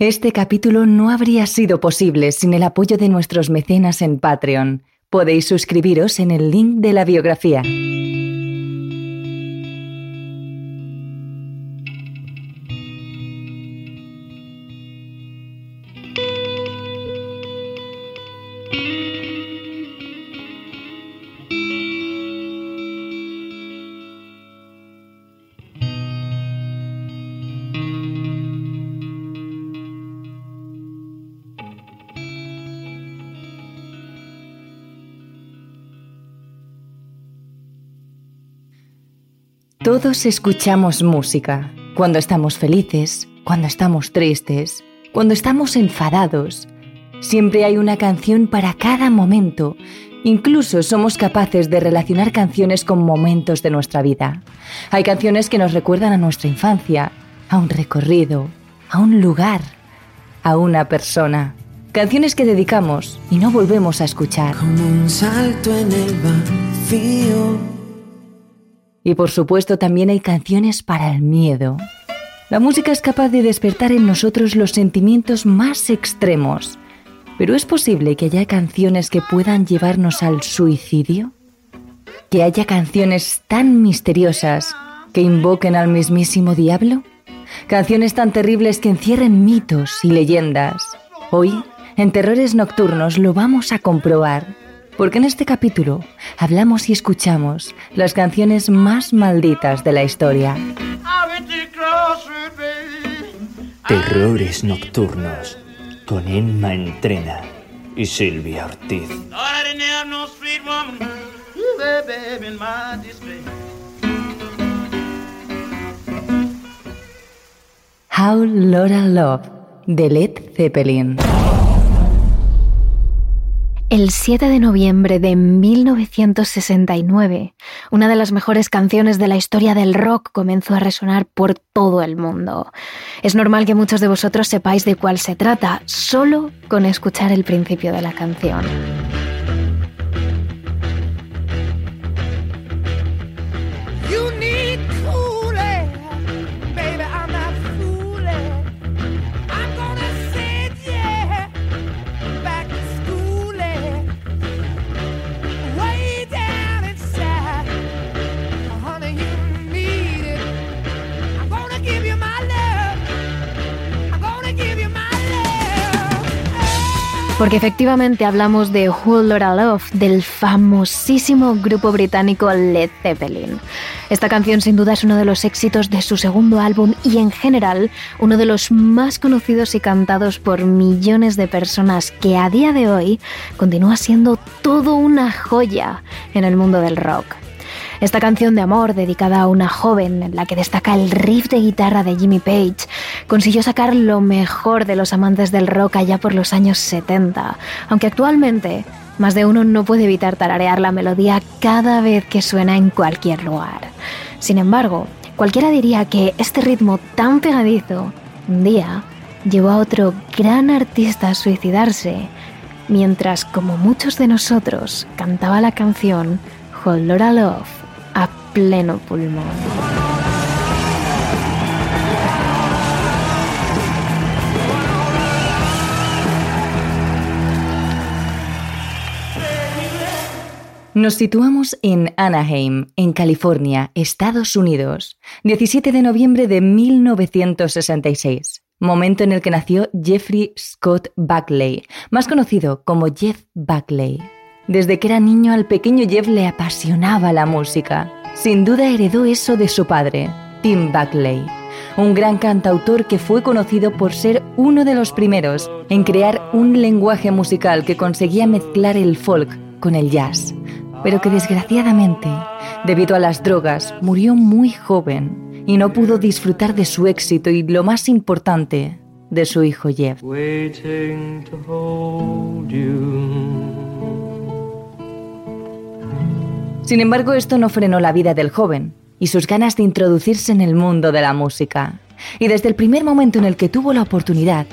Este capítulo no habría sido posible sin el apoyo de nuestros mecenas en Patreon. Podéis suscribiros en el link de la biografía. Todos escuchamos música, cuando estamos felices, cuando estamos tristes, cuando estamos enfadados. Siempre hay una canción para cada momento. Incluso somos capaces de relacionar canciones con momentos de nuestra vida. Hay canciones que nos recuerdan a nuestra infancia, a un recorrido, a un lugar, a una persona. Canciones que dedicamos y no volvemos a escuchar. Como un salto en el vacío y por supuesto también hay canciones para el miedo. La música es capaz de despertar en nosotros los sentimientos más extremos. Pero ¿es posible que haya canciones que puedan llevarnos al suicidio? ¿Que haya canciones tan misteriosas que invoquen al mismísimo diablo? Canciones tan terribles que encierren mitos y leyendas. Hoy, en Terrores Nocturnos, lo vamos a comprobar porque en este capítulo hablamos y escuchamos las canciones más malditas de la historia. Terrores nocturnos con Emma Entrena y Silvia Ortiz. How Laura Love de Led Zeppelin. El 7 de noviembre de 1969, una de las mejores canciones de la historia del rock comenzó a resonar por todo el mundo. Es normal que muchos de vosotros sepáis de cuál se trata, solo con escuchar el principio de la canción. Porque efectivamente hablamos de Whole Lotta Love, del famosísimo grupo británico Led Zeppelin. Esta canción sin duda es uno de los éxitos de su segundo álbum y en general uno de los más conocidos y cantados por millones de personas que a día de hoy continúa siendo todo una joya en el mundo del rock. Esta canción de amor, dedicada a una joven en la que destaca el riff de guitarra de Jimmy Page, consiguió sacar lo mejor de los amantes del rock allá por los años 70, aunque actualmente más de uno no puede evitar tararear la melodía cada vez que suena en cualquier lugar. Sin embargo, cualquiera diría que este ritmo tan pegadizo un día llevó a otro gran artista a suicidarse, mientras como muchos de nosotros cantaba la canción Hold Love a pleno pulmón. Nos situamos en Anaheim, en California, Estados Unidos, 17 de noviembre de 1966, momento en el que nació Jeffrey Scott Buckley, más conocido como Jeff Buckley. Desde que era niño al pequeño Jeff le apasionaba la música. Sin duda heredó eso de su padre, Tim Buckley, un gran cantautor que fue conocido por ser uno de los primeros en crear un lenguaje musical que conseguía mezclar el folk con el jazz, pero que desgraciadamente, debido a las drogas, murió muy joven y no pudo disfrutar de su éxito y lo más importante, de su hijo Jeff. Sin embargo, esto no frenó la vida del joven y sus ganas de introducirse en el mundo de la música. Y desde el primer momento en el que tuvo la oportunidad,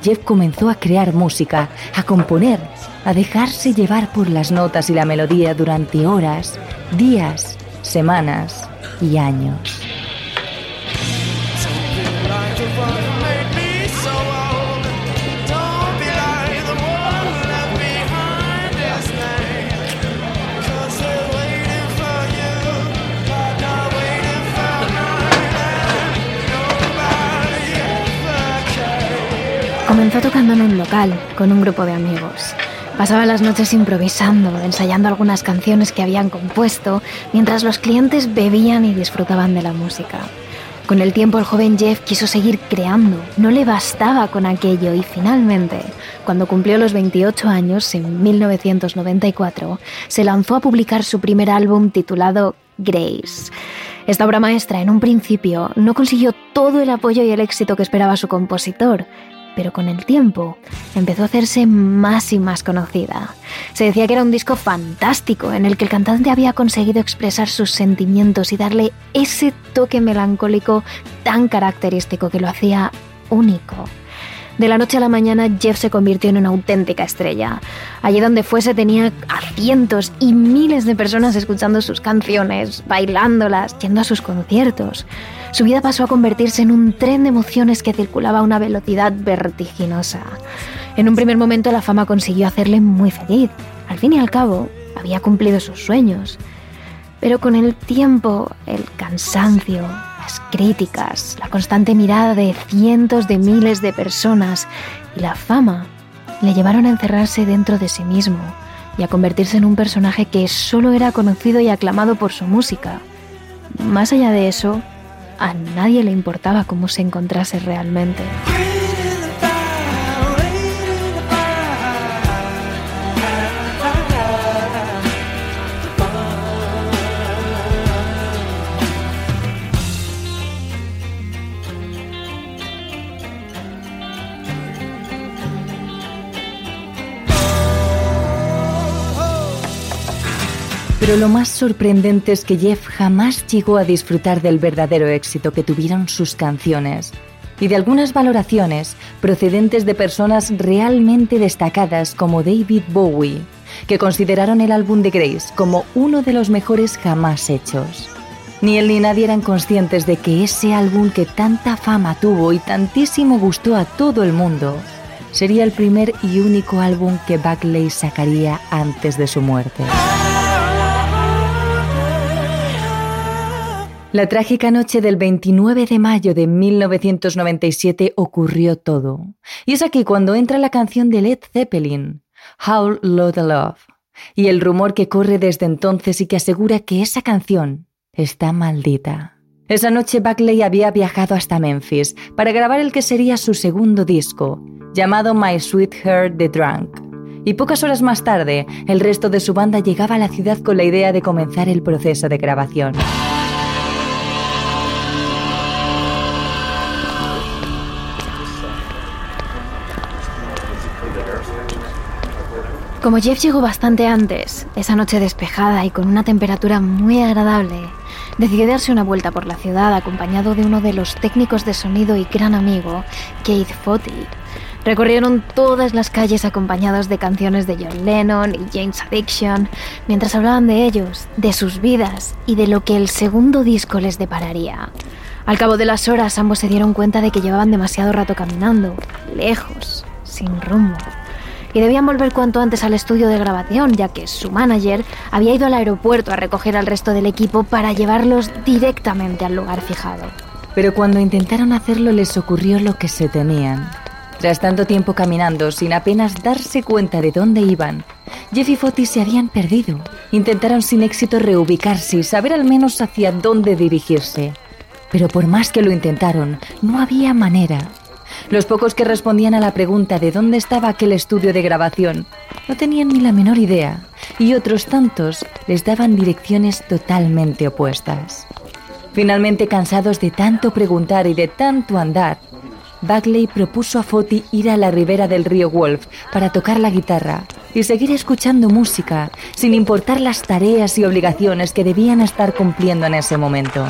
Jeff comenzó a crear música, a componer, a dejarse llevar por las notas y la melodía durante horas, días, semanas y años. Tocando en un local con un grupo de amigos. Pasaba las noches improvisando, ensayando algunas canciones que habían compuesto, mientras los clientes bebían y disfrutaban de la música. Con el tiempo el joven Jeff quiso seguir creando, no le bastaba con aquello y finalmente, cuando cumplió los 28 años, en 1994, se lanzó a publicar su primer álbum titulado Grace. Esta obra maestra en un principio no consiguió todo el apoyo y el éxito que esperaba su compositor, pero con el tiempo empezó a hacerse más y más conocida. Se decía que era un disco fantástico en el que el cantante había conseguido expresar sus sentimientos y darle ese toque melancólico tan característico que lo hacía único. De la noche a la mañana, Jeff se convirtió en una auténtica estrella. Allí donde fuese tenía a cientos y miles de personas escuchando sus canciones, bailándolas, yendo a sus conciertos. Su vida pasó a convertirse en un tren de emociones que circulaba a una velocidad vertiginosa. En un primer momento la fama consiguió hacerle muy feliz. Al fin y al cabo, había cumplido sus sueños. Pero con el tiempo, el cansancio, las críticas, la constante mirada de cientos de miles de personas y la fama le llevaron a encerrarse dentro de sí mismo y a convertirse en un personaje que solo era conocido y aclamado por su música. Más allá de eso, a nadie le importaba cómo se encontrase realmente. Pero lo más sorprendente es que Jeff jamás llegó a disfrutar del verdadero éxito que tuvieron sus canciones y de algunas valoraciones procedentes de personas realmente destacadas como David Bowie, que consideraron el álbum de Grace como uno de los mejores jamás hechos. Ni él ni nadie eran conscientes de que ese álbum que tanta fama tuvo y tantísimo gustó a todo el mundo sería el primer y único álbum que Buckley sacaría antes de su muerte. La trágica noche del 29 de mayo de 1997 ocurrió todo. Y es aquí cuando entra la canción de Led Zeppelin, How Low Love, y el rumor que corre desde entonces y que asegura que esa canción está maldita. Esa noche Buckley había viajado hasta Memphis para grabar el que sería su segundo disco, llamado My Sweetheart the Drunk. Y pocas horas más tarde, el resto de su banda llegaba a la ciudad con la idea de comenzar el proceso de grabación. Como Jeff llegó bastante antes, esa noche despejada y con una temperatura muy agradable, decidió darse una vuelta por la ciudad acompañado de uno de los técnicos de sonido y gran amigo, Keith Footy. Recorrieron todas las calles acompañados de canciones de John Lennon y James Addiction, mientras hablaban de ellos, de sus vidas y de lo que el segundo disco les depararía. Al cabo de las horas ambos se dieron cuenta de que llevaban demasiado rato caminando, lejos, sin rumbo y debían volver cuanto antes al estudio de grabación, ya que su manager había ido al aeropuerto a recoger al resto del equipo para llevarlos directamente al lugar fijado. Pero cuando intentaron hacerlo les ocurrió lo que se temían. Tras tanto tiempo caminando, sin apenas darse cuenta de dónde iban, Jeff y Foti se habían perdido. Intentaron sin éxito reubicarse y saber al menos hacia dónde dirigirse. Pero por más que lo intentaron, no había manera. Los pocos que respondían a la pregunta de dónde estaba aquel estudio de grabación no tenían ni la menor idea y otros tantos les daban direcciones totalmente opuestas. Finalmente, cansados de tanto preguntar y de tanto andar, Buckley propuso a Foti ir a la ribera del río Wolf para tocar la guitarra y seguir escuchando música sin importar las tareas y obligaciones que debían estar cumpliendo en ese momento.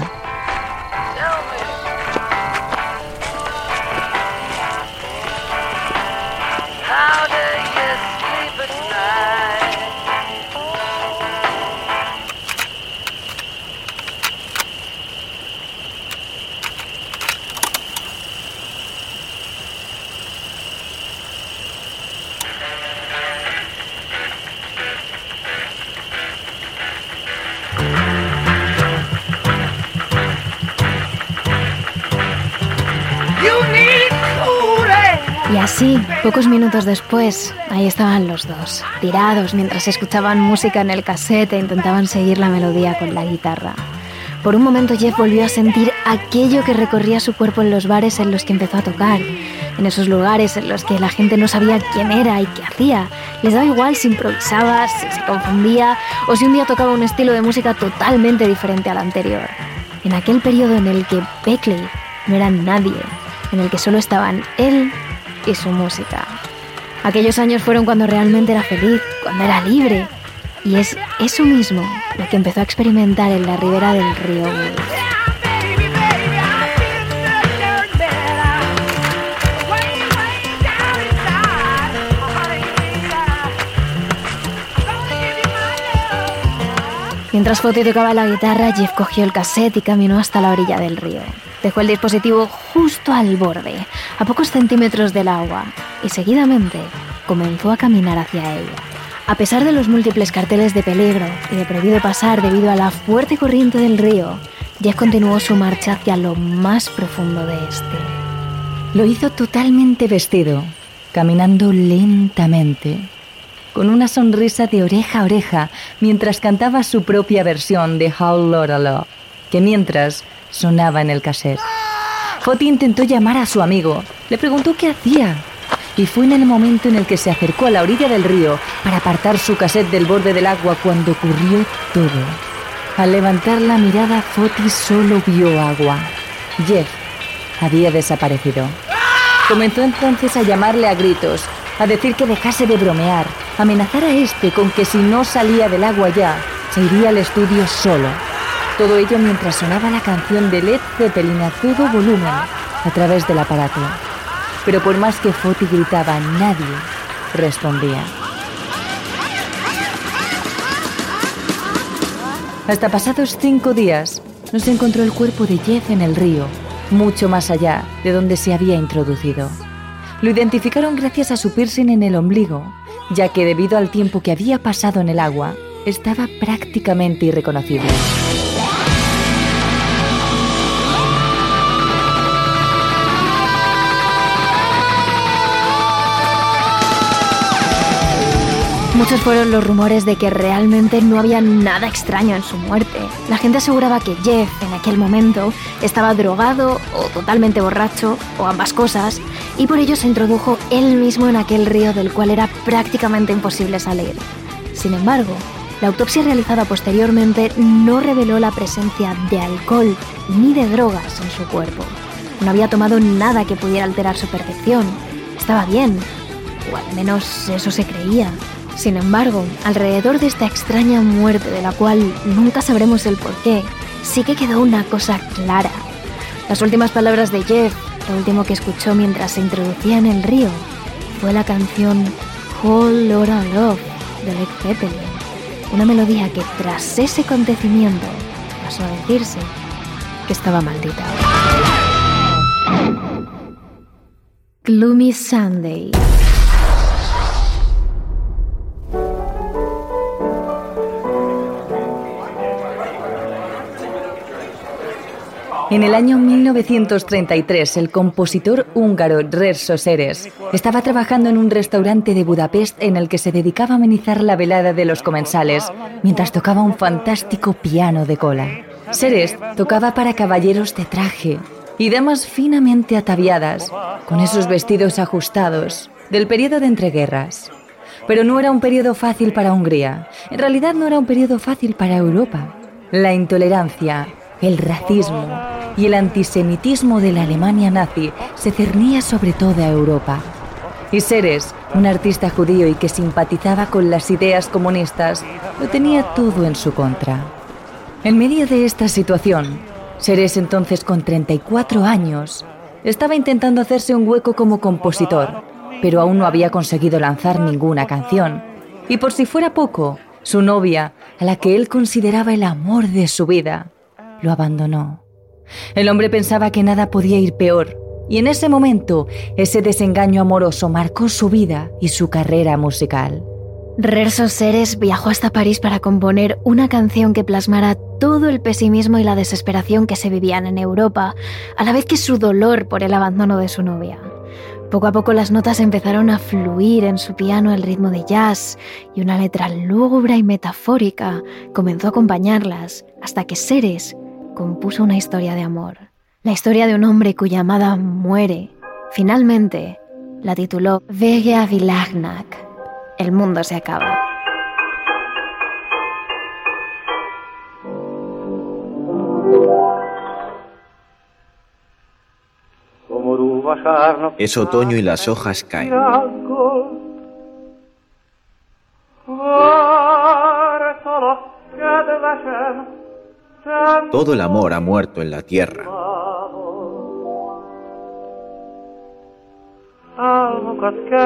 Pocos minutos después, ahí estaban los dos, tirados mientras escuchaban música en el cassette e intentaban seguir la melodía con la guitarra. Por un momento Jeff volvió a sentir aquello que recorría su cuerpo en los bares en los que empezó a tocar, en esos lugares en los que la gente no sabía quién era y qué hacía. Les daba igual si improvisaba, si se confundía o si un día tocaba un estilo de música totalmente diferente al anterior. En aquel periodo en el que Beckley no era nadie, en el que solo estaban él y su música. Aquellos años fueron cuando realmente era feliz, cuando era libre. Y es eso mismo lo que empezó a experimentar en la ribera del río Mientras Foti tocaba la guitarra, Jeff cogió el cassette y caminó hasta la orilla del río. Dejó el dispositivo justo al borde, a pocos centímetros del agua, y seguidamente comenzó a caminar hacia ella. A pesar de los múltiples carteles de peligro y de prohibido pasar debido a la fuerte corriente del río, Jeff continuó su marcha hacia lo más profundo de este. Lo hizo totalmente vestido, caminando lentamente, con una sonrisa de oreja a oreja mientras cantaba su propia versión de How Laura Love, que mientras sonaba en el cassette. Foti intentó llamar a su amigo, le preguntó qué hacía, y fue en el momento en el que se acercó a la orilla del río para apartar su cassette del borde del agua cuando ocurrió todo. Al levantar la mirada, Foti solo vio agua. Jeff había desaparecido. Comenzó entonces a llamarle a gritos, a decir que dejase de bromear, amenazar a este con que si no salía del agua ya, se iría al estudio solo. Todo ello mientras sonaba la canción de Led Zeppelin a todo volumen a través del aparato. Pero por más que Foti gritaba, nadie respondía. Hasta pasados cinco días, no se encontró el cuerpo de Jeff en el río, mucho más allá de donde se había introducido. Lo identificaron gracias a su piercing en el ombligo, ya que debido al tiempo que había pasado en el agua, estaba prácticamente irreconocible. Muchos fueron los rumores de que realmente no había nada extraño en su muerte. La gente aseguraba que Jeff, en aquel momento, estaba drogado o totalmente borracho, o ambas cosas, y por ello se introdujo él mismo en aquel río del cual era prácticamente imposible salir. Sin embargo, la autopsia realizada posteriormente no reveló la presencia de alcohol ni de drogas en su cuerpo. No había tomado nada que pudiera alterar su percepción. Estaba bien, o al menos eso se creía. Sin embargo, alrededor de esta extraña muerte de la cual nunca sabremos el porqué, sí que quedó una cosa clara. Las últimas palabras de Jeff, lo último que escuchó mientras se introducía en el río, fue la canción Whole Lotta Love de Led Zeppelin. Una melodía que tras ese acontecimiento pasó a decirse que estaba maldita. Gloomy Sunday. En el año 1933, el compositor húngaro Rerso Seres estaba trabajando en un restaurante de Budapest en el que se dedicaba a amenizar la velada de los comensales mientras tocaba un fantástico piano de cola. Seres tocaba para caballeros de traje y damas finamente ataviadas, con esos vestidos ajustados del periodo de entreguerras. Pero no era un periodo fácil para Hungría. En realidad no era un periodo fácil para Europa. La intolerancia, el racismo y el antisemitismo de la Alemania nazi se cernía sobre toda Europa. Y Seres, un artista judío y que simpatizaba con las ideas comunistas, lo tenía todo en su contra. En medio de esta situación, Seres entonces con 34 años, estaba intentando hacerse un hueco como compositor, pero aún no había conseguido lanzar ninguna canción. Y por si fuera poco, su novia, a la que él consideraba el amor de su vida, lo abandonó. El hombre pensaba que nada podía ir peor, y en ese momento ese desengaño amoroso marcó su vida y su carrera musical. Rerso Seres viajó hasta París para componer una canción que plasmara todo el pesimismo y la desesperación que se vivían en Europa, a la vez que su dolor por el abandono de su novia. Poco a poco las notas empezaron a fluir en su piano al ritmo de jazz y una letra lúgubre y metafórica comenzó a acompañarlas hasta que Ceres compuso una historia de amor. La historia de un hombre cuya amada muere. Finalmente, la tituló Vega Vilagnak. El mundo se acaba. Es otoño y las hojas caen. Todo el amor ha muerto en la tierra.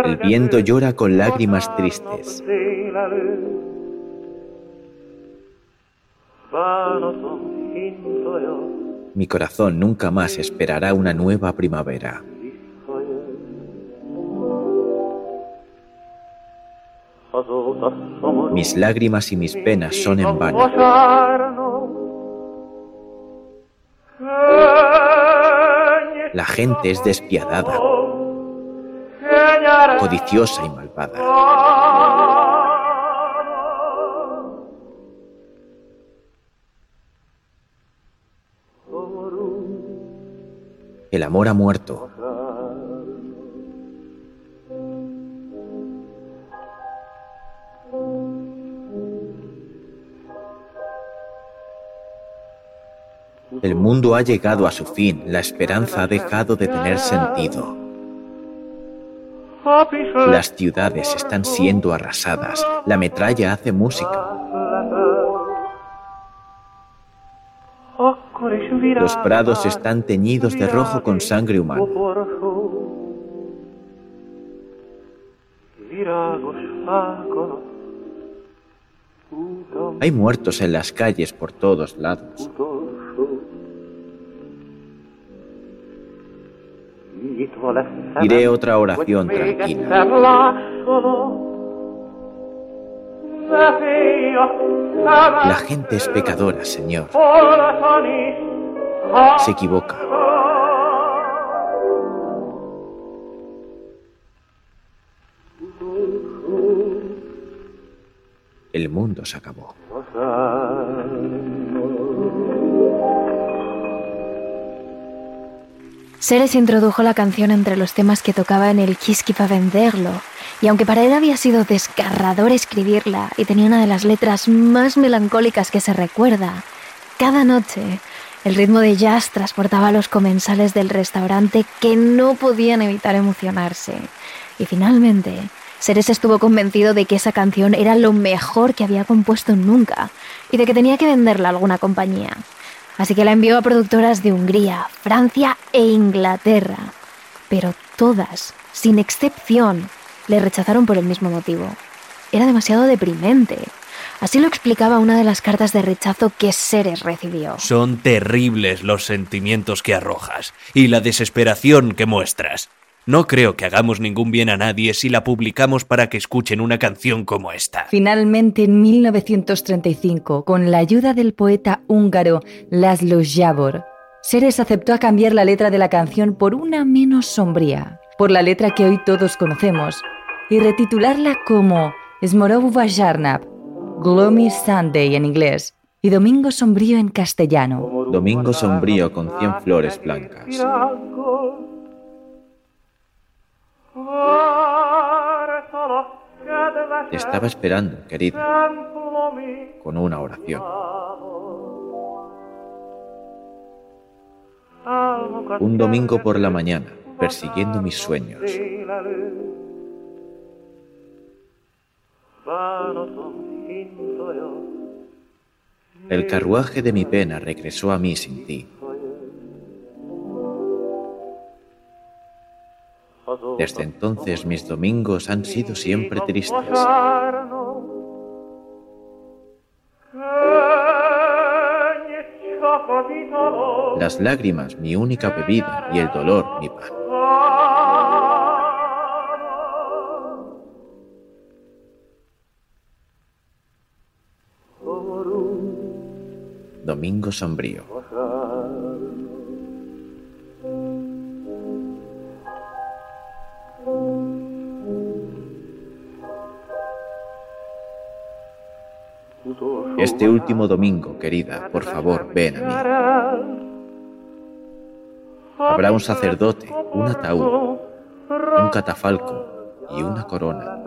El viento llora con lágrimas tristes. Mi corazón nunca más esperará una nueva primavera. Mis lágrimas y mis penas son en vano. La gente es despiadada, codiciosa y malvada. El amor ha muerto. Mundo ha llegado a su fin, la esperanza ha dejado de tener sentido. Las ciudades están siendo arrasadas, la metralla hace música. Los prados están teñidos de rojo con sangre humana. Hay muertos en las calles por todos lados. Diré otra oración tranquila. La gente es pecadora, Señor. Se equivoca. El mundo se acabó. Ceres introdujo la canción entre los temas que tocaba en el Kiski para venderlo, y aunque para él había sido desgarrador escribirla y tenía una de las letras más melancólicas que se recuerda, cada noche el ritmo de jazz transportaba a los comensales del restaurante que no podían evitar emocionarse. Y finalmente, Ceres estuvo convencido de que esa canción era lo mejor que había compuesto nunca y de que tenía que venderla a alguna compañía. Así que la envió a productoras de Hungría, Francia e Inglaterra. Pero todas, sin excepción, le rechazaron por el mismo motivo. Era demasiado deprimente. Así lo explicaba una de las cartas de rechazo que Ceres recibió. Son terribles los sentimientos que arrojas y la desesperación que muestras. No creo que hagamos ningún bien a nadie si la publicamos para que escuchen una canción como esta. Finalmente, en 1935, con la ayuda del poeta húngaro Laszlo Jabor, Ceres aceptó a cambiar la letra de la canción por una menos sombría, por la letra que hoy todos conocemos, y retitularla como Smorov Vajarnap, Gloomy Sunday en inglés y Domingo Sombrío en castellano. Domingo sombrío con cien flores blancas. Estaba esperando, querida, con una oración. Un domingo por la mañana, persiguiendo mis sueños. El carruaje de mi pena regresó a mí sin ti. Desde entonces mis domingos han sido siempre tristes. Las lágrimas mi única bebida y el dolor mi pan. Domingo sombrío. Este último domingo, querida, por favor, ven a mí. Habrá un sacerdote, un ataúd, un catafalco y una corona.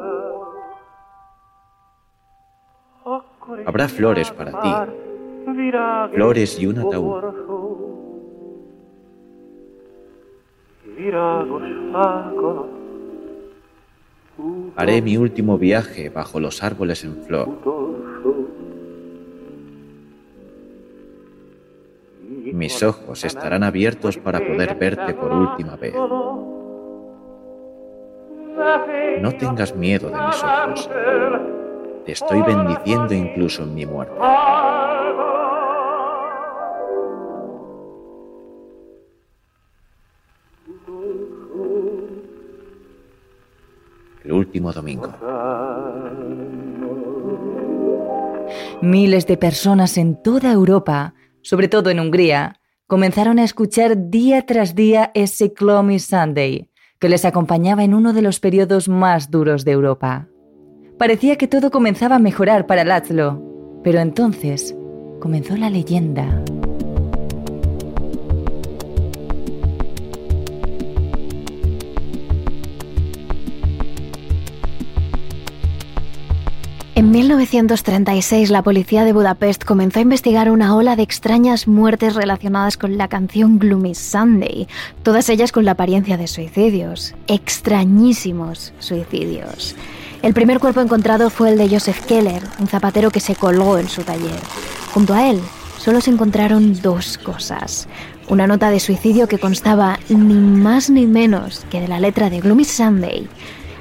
Habrá flores para ti, flores y un ataúd. Haré mi último viaje bajo los árboles en flor. Ojos estarán abiertos para poder verte por última vez. No tengas miedo de mis ojos. Te estoy bendiciendo incluso en mi muerte. El último domingo. Miles de personas en toda Europa, sobre todo en Hungría, comenzaron a escuchar día tras día ese Clomy Sunday, que les acompañaba en uno de los periodos más duros de Europa. Parecía que todo comenzaba a mejorar para László, pero entonces comenzó la leyenda. En 1936 la policía de Budapest comenzó a investigar una ola de extrañas muertes relacionadas con la canción Gloomy Sunday, todas ellas con la apariencia de suicidios, extrañísimos suicidios. El primer cuerpo encontrado fue el de Joseph Keller, un zapatero que se colgó en su taller. Junto a él solo se encontraron dos cosas. Una nota de suicidio que constaba ni más ni menos que de la letra de Gloomy Sunday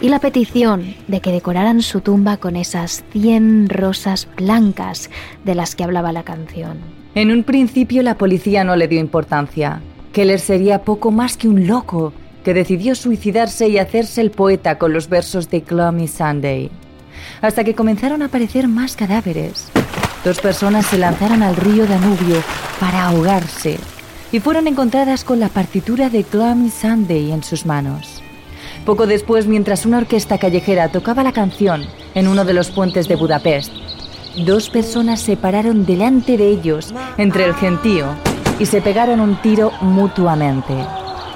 y la petición de que decoraran su tumba con esas 100 rosas blancas de las que hablaba la canción. En un principio la policía no le dio importancia. Keller sería poco más que un loco que decidió suicidarse y hacerse el poeta con los versos de Gloomy Sunday. Hasta que comenzaron a aparecer más cadáveres. Dos personas se lanzaron al río Danubio para ahogarse y fueron encontradas con la partitura de Gloomy Sunday en sus manos. Poco después, mientras una orquesta callejera tocaba la canción en uno de los puentes de Budapest, dos personas se pararon delante de ellos, entre el gentío, y se pegaron un tiro mutuamente.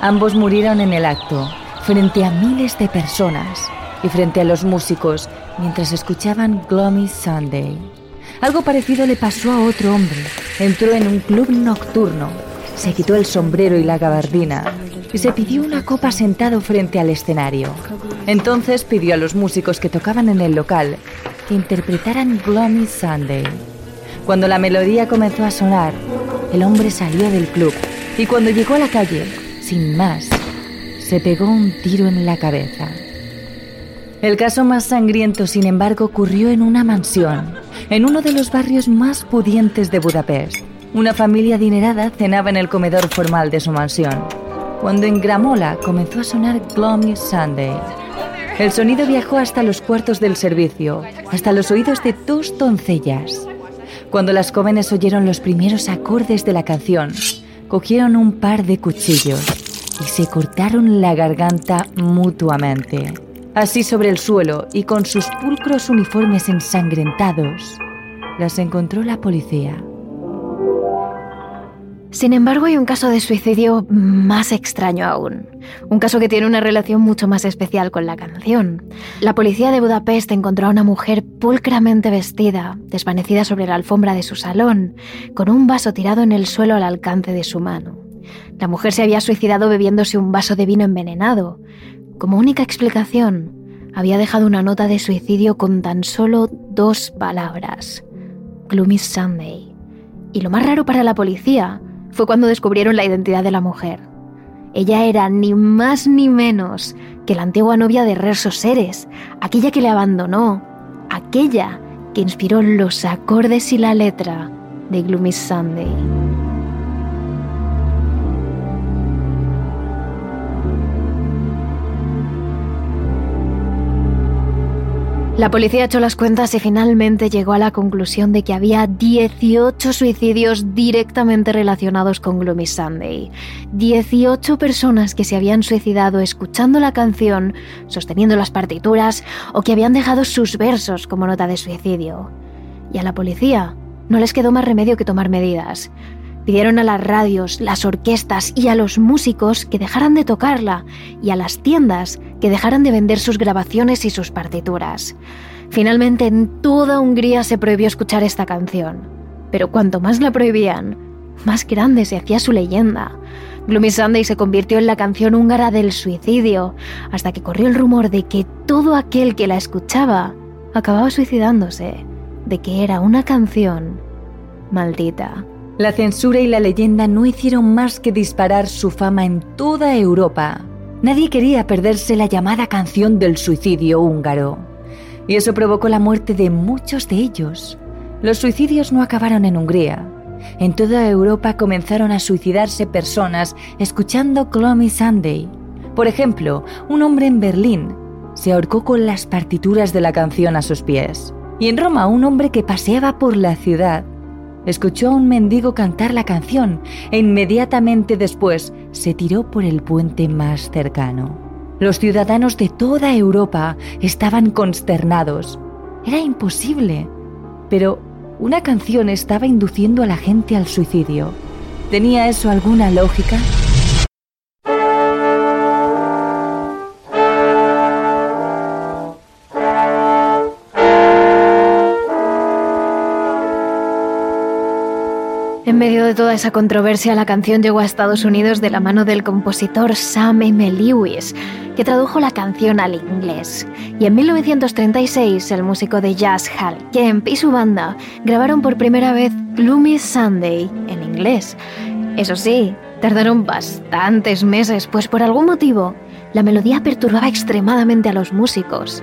Ambos murieron en el acto, frente a miles de personas y frente a los músicos, mientras escuchaban Gloomy Sunday. Algo parecido le pasó a otro hombre. Entró en un club nocturno, se quitó el sombrero y la gabardina y se pidió una copa sentado frente al escenario. Entonces pidió a los músicos que tocaban en el local que interpretaran Gloomy Sunday. Cuando la melodía comenzó a sonar, el hombre salió del club y cuando llegó a la calle, sin más, se pegó un tiro en la cabeza. El caso más sangriento, sin embargo, ocurrió en una mansión, en uno de los barrios más pudientes de Budapest. Una familia adinerada cenaba en el comedor formal de su mansión cuando en Gramola comenzó a sonar Gloomy Sunday. El sonido viajó hasta los cuartos del servicio, hasta los oídos de dos doncellas. Cuando las jóvenes oyeron los primeros acordes de la canción, cogieron un par de cuchillos y se cortaron la garganta mutuamente. Así sobre el suelo y con sus pulcros uniformes ensangrentados, las encontró la policía. Sin embargo, hay un caso de suicidio más extraño aún. Un caso que tiene una relación mucho más especial con la canción. La policía de Budapest encontró a una mujer pulcramente vestida, desvanecida sobre la alfombra de su salón, con un vaso tirado en el suelo al alcance de su mano. La mujer se había suicidado bebiéndose un vaso de vino envenenado. Como única explicación, había dejado una nota de suicidio con tan solo dos palabras. Gloomy Sunday. Y lo más raro para la policía fue cuando descubrieron la identidad de la mujer. Ella era ni más ni menos que la antigua novia de Rerso Seres, aquella que le abandonó, aquella que inspiró los acordes y la letra de Gloomy Sunday. La policía echó las cuentas y finalmente llegó a la conclusión de que había 18 suicidios directamente relacionados con Gloomy Sunday. 18 personas que se habían suicidado escuchando la canción, sosteniendo las partituras o que habían dejado sus versos como nota de suicidio. y a la policía no les quedó más remedio que tomar medidas. Pidieron a las radios, las orquestas y a los músicos que dejaran de tocarla y a las tiendas que dejaran de vender sus grabaciones y sus partituras. Finalmente en toda Hungría se prohibió escuchar esta canción. Pero cuanto más la prohibían, más grande se hacía su leyenda. Gloomy Sunday se convirtió en la canción húngara del suicidio, hasta que corrió el rumor de que todo aquel que la escuchaba acababa suicidándose, de que era una canción maldita. La censura y la leyenda no hicieron más que disparar su fama en toda Europa. Nadie quería perderse la llamada canción del suicidio húngaro. Y eso provocó la muerte de muchos de ellos. Los suicidios no acabaron en Hungría. En toda Europa comenzaron a suicidarse personas escuchando Gloomy Sunday. Por ejemplo, un hombre en Berlín se ahorcó con las partituras de la canción a sus pies. Y en Roma, un hombre que paseaba por la ciudad escuchó a un mendigo cantar la canción e inmediatamente después se tiró por el puente más cercano. Los ciudadanos de toda Europa estaban consternados. Era imposible. Pero una canción estaba induciendo a la gente al suicidio. ¿Tenía eso alguna lógica? En medio de toda esa controversia, la canción llegó a Estados Unidos de la mano del compositor Sam M. Lewis, que tradujo la canción al inglés. Y en 1936, el músico de jazz Hal Kemp y su banda grabaron por primera vez Gloomy Sunday en inglés. Eso sí, tardaron bastantes meses, pues por algún motivo la melodía perturbaba extremadamente a los músicos.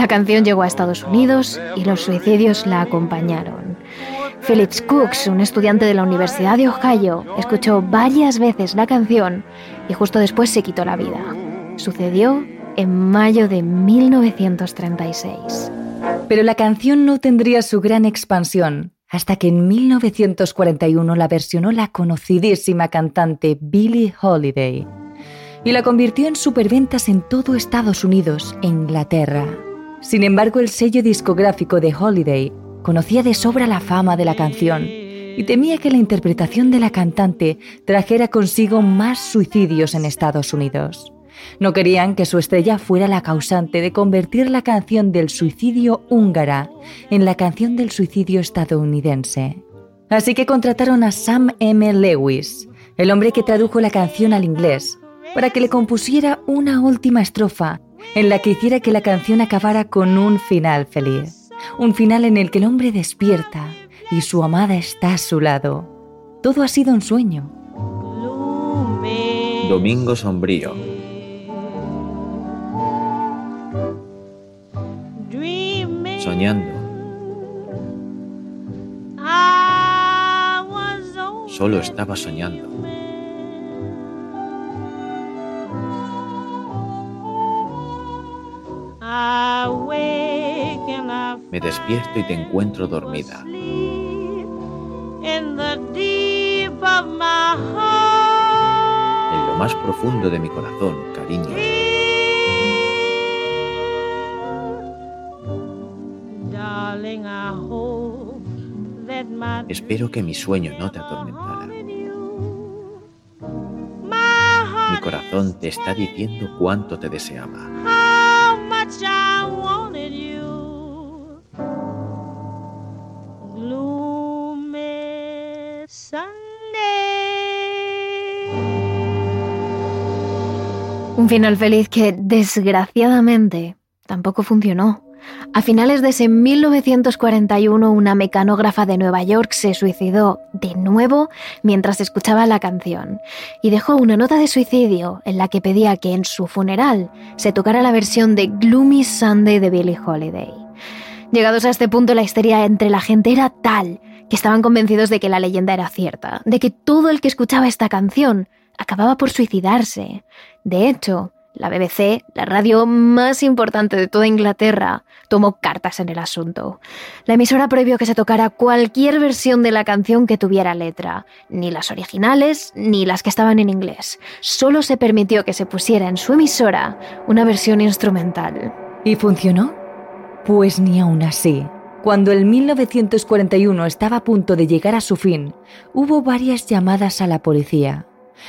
La canción llegó a Estados Unidos y los suicidios la acompañaron. Phillips Cooks, un estudiante de la Universidad de Ohio, escuchó varias veces la canción y justo después se quitó la vida. Sucedió en mayo de 1936. Pero la canción no tendría su gran expansión hasta que en 1941 la versionó la conocidísima cantante Billie Holiday y la convirtió en superventas en todo Estados Unidos e Inglaterra. Sin embargo, el sello discográfico de Holiday conocía de sobra la fama de la canción y temía que la interpretación de la cantante trajera consigo más suicidios en Estados Unidos. No querían que su estrella fuera la causante de convertir la canción del suicidio húngara en la canción del suicidio estadounidense. Así que contrataron a Sam M. Lewis, el hombre que tradujo la canción al inglés, para que le compusiera una última estrofa en la que hiciera que la canción acabara con un final feliz. Un final en el que el hombre despierta y su amada está a su lado. Todo ha sido un sueño. Domingo sombrío. Soñando. Solo estaba soñando. Me despierto y te encuentro dormida. En lo más profundo de mi corazón, cariño. Espero que mi sueño no te atormentara. Mi corazón te está diciendo cuánto te deseaba. Un final feliz que, desgraciadamente, tampoco funcionó. A finales de ese 1941, una mecanógrafa de Nueva York se suicidó de nuevo mientras escuchaba la canción y dejó una nota de suicidio en la que pedía que en su funeral se tocara la versión de Gloomy Sunday de Billie Holiday. Llegados a este punto, la histeria entre la gente era tal que estaban convencidos de que la leyenda era cierta, de que todo el que escuchaba esta canción acababa por suicidarse. De hecho, la BBC, la radio más importante de toda Inglaterra, tomó cartas en el asunto. La emisora prohibió que se tocara cualquier versión de la canción que tuviera letra, ni las originales ni las que estaban en inglés. Solo se permitió que se pusiera en su emisora una versión instrumental. ¿Y funcionó? Pues ni aún así. Cuando el 1941 estaba a punto de llegar a su fin, hubo varias llamadas a la policía.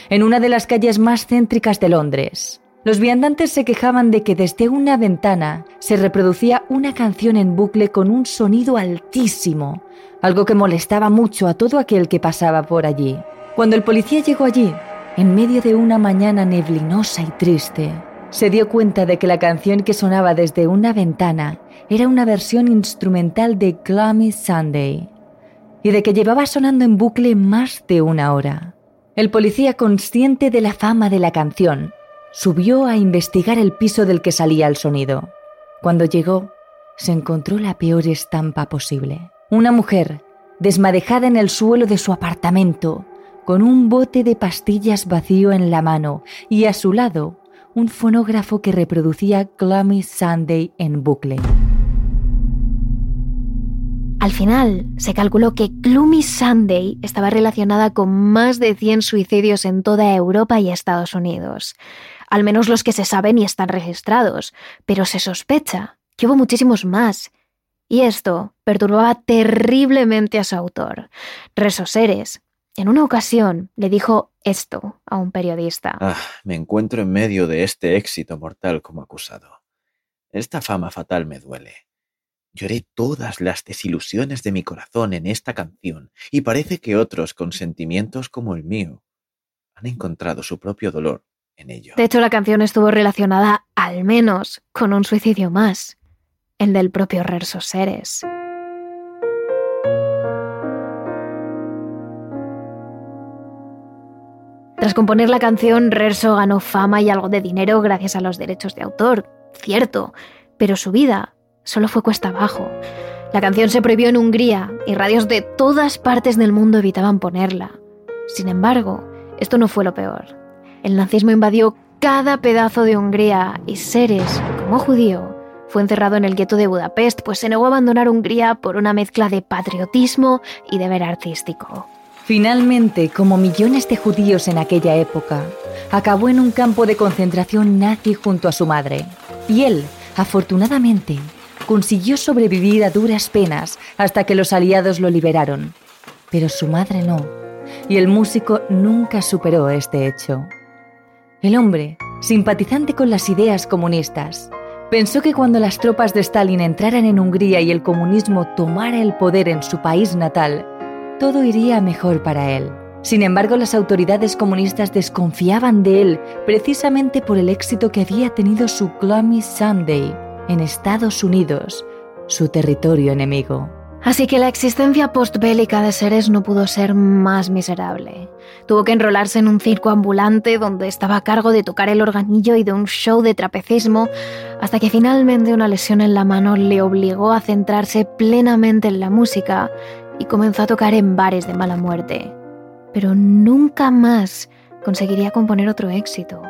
En una de las calles más céntricas de Londres, los viandantes se quejaban de que desde una ventana se reproducía una canción en bucle con un sonido altísimo, algo que molestaba mucho a todo aquel que pasaba por allí. Cuando el policía llegó allí, en medio de una mañana neblinosa y triste, se dio cuenta de que la canción que sonaba desde una ventana era una versión instrumental de Gloomy Sunday y de que llevaba sonando en bucle más de una hora. El policía, consciente de la fama de la canción, subió a investigar el piso del que salía el sonido. Cuando llegó, se encontró la peor estampa posible. Una mujer, desmadejada en el suelo de su apartamento, con un bote de pastillas vacío en la mano y a su lado un fonógrafo que reproducía Gloomy Sunday en bucle. Al final, se calculó que Gloomy Sunday estaba relacionada con más de 100 suicidios en toda Europa y Estados Unidos. Al menos los que se saben y están registrados, pero se sospecha que hubo muchísimos más. Y esto perturbaba terriblemente a su autor. Resoseres, en una ocasión le dijo esto a un periodista. Ah, me encuentro en medio de este éxito mortal como acusado. Esta fama fatal me duele. Lloré todas las desilusiones de mi corazón en esta canción y parece que otros con sentimientos como el mío han encontrado su propio dolor De hecho, la canción estuvo relacionada al menos con un suicidio más, el del propio Resoseres. Tras componer la canción, Rerso ganó fama y algo de dinero gracias a los derechos de autor, cierto, pero su vida solo fue cuesta abajo. La canción se prohibió en Hungría y radios de todas partes del mundo evitaban ponerla. Sin embargo, esto no fue lo peor. El nazismo invadió cada pedazo de Hungría y Seres, como judío, fue encerrado en el gueto de Budapest, pues se negó a abandonar Hungría por una mezcla de patriotismo y deber artístico. Finalmente, como millones de judíos en aquella época, acabó en un campo de concentración nazi junto a su madre. Y él, afortunadamente, consiguió sobrevivir a duras penas hasta que los aliados lo liberaron. Pero su madre no, y el músico nunca superó este hecho. El hombre, simpatizante con las ideas comunistas, pensó que cuando las tropas de Stalin entraran en Hungría y el comunismo tomara el poder en su país natal, todo iría mejor para él. Sin embargo, las autoridades comunistas desconfiaban de él precisamente por el éxito que había tenido su Gloomy Sunday en Estados Unidos, su territorio enemigo. Así que la existencia postbélica de Seres no pudo ser más miserable. Tuvo que enrolarse en un circo ambulante donde estaba a cargo de tocar el organillo y de un show de trapecismo, hasta que finalmente una lesión en la mano le obligó a centrarse plenamente en la música y comenzó a tocar en bares de mala muerte. Pero nunca más conseguiría componer otro éxito.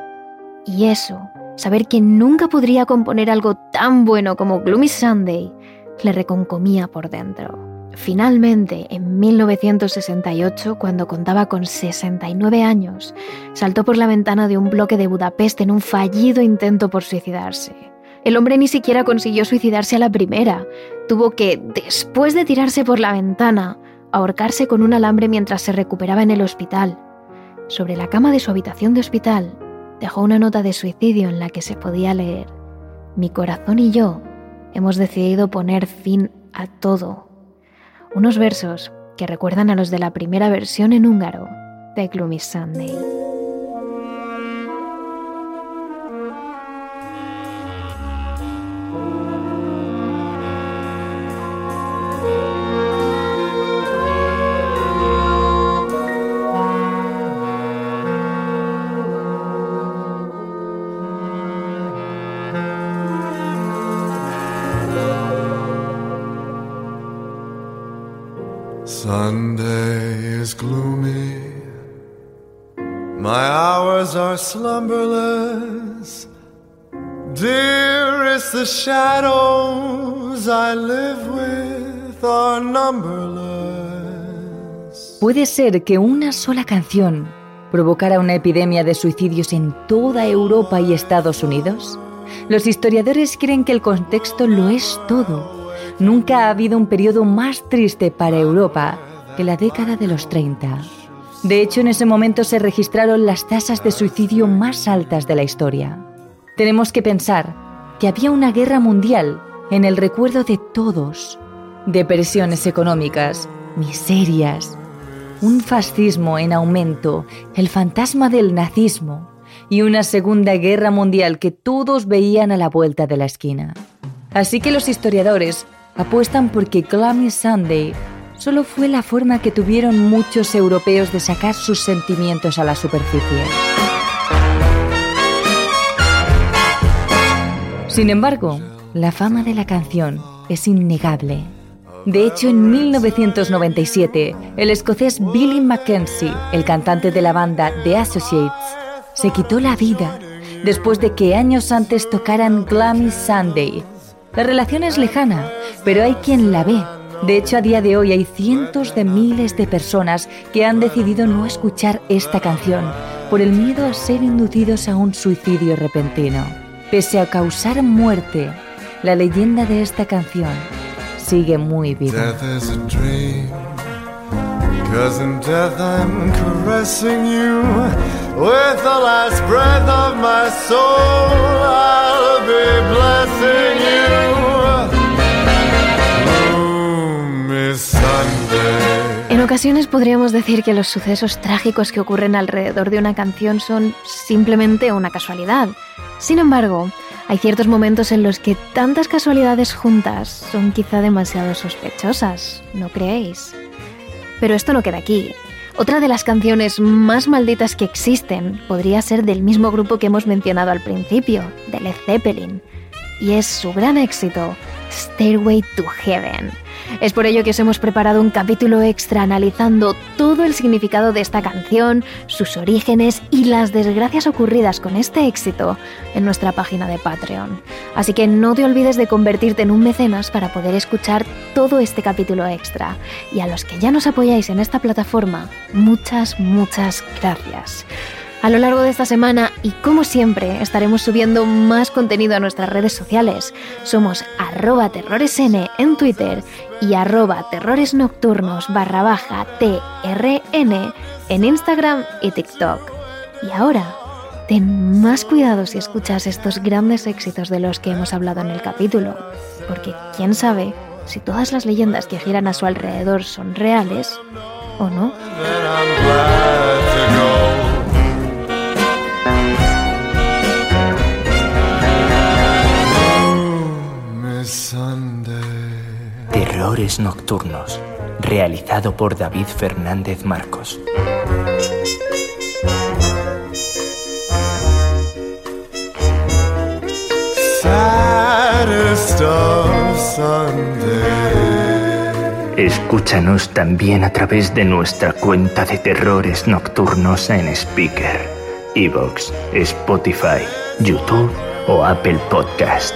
Y eso, saber que nunca podría componer algo tan bueno como Gloomy Sunday, le reconcomía por dentro. Finalmente, en 1968, cuando contaba con 69 años, saltó por la ventana de un bloque de Budapest en un fallido intento por suicidarse. El hombre ni siquiera consiguió suicidarse a la primera. Tuvo que, después de tirarse por la ventana, ahorcarse con un alambre mientras se recuperaba en el hospital. Sobre la cama de su habitación de hospital, dejó una nota de suicidio en la que se podía leer, Mi corazón y yo hemos decidido poner fin a todo. Unos versos que recuerdan a los de la primera versión en húngaro de Gloomy Sunday. Puede ser que una sola canción provocara una epidemia de suicidios en toda Europa y Estados Unidos. Los historiadores creen que el contexto lo es todo. Nunca ha habido un periodo más triste para Europa que la década de los 30. De hecho, en ese momento se registraron las tasas de suicidio más altas de la historia. Tenemos que pensar que había una guerra mundial en el recuerdo de todos. Depresiones económicas, miserias, un fascismo en aumento, el fantasma del nazismo y una segunda guerra mundial que todos veían a la vuelta de la esquina. Así que los historiadores apuestan porque Glammy Sunday solo fue la forma que tuvieron muchos europeos de sacar sus sentimientos a la superficie. Sin embargo, la fama de la canción es innegable. De hecho, en 1997, el escocés Billy Mackenzie, el cantante de la banda The Associates, se quitó la vida después de que años antes tocaran Glammy Sunday. La relación es lejana, pero hay quien la ve de hecho, a día de hoy hay cientos de miles de personas que han decidido no escuchar esta canción por el miedo a ser inducidos a un suicidio repentino. Pese a causar muerte, la leyenda de esta canción sigue muy viva. En ocasiones podríamos decir que los sucesos trágicos que ocurren alrededor de una canción son simplemente una casualidad. Sin embargo, hay ciertos momentos en los que tantas casualidades juntas son quizá demasiado sospechosas, ¿no creéis? Pero esto no queda aquí. Otra de las canciones más malditas que existen podría ser del mismo grupo que hemos mencionado al principio, de Led Zeppelin, y es su gran éxito, Stairway to Heaven. Es por ello que os hemos preparado un capítulo extra analizando todo el significado de esta canción, sus orígenes y las desgracias ocurridas con este éxito en nuestra página de Patreon. Así que no te olvides de convertirte en un mecenas para poder escuchar todo este capítulo extra. Y a los que ya nos apoyáis en esta plataforma, muchas, muchas gracias. A lo largo de esta semana y como siempre estaremos subiendo más contenido a nuestras redes sociales. Somos arroba terroresn en Twitter y arroba terroresnocturnos barra baja trn en Instagram y TikTok. Y ahora, ten más cuidado si escuchas estos grandes éxitos de los que hemos hablado en el capítulo, porque quién sabe si todas las leyendas que giran a su alrededor son reales o no. Nocturnos, realizado por David Fernández Marcos. Escúchanos también a través de nuestra cuenta de terrores nocturnos en Speaker, Evox, Spotify, YouTube o Apple Podcast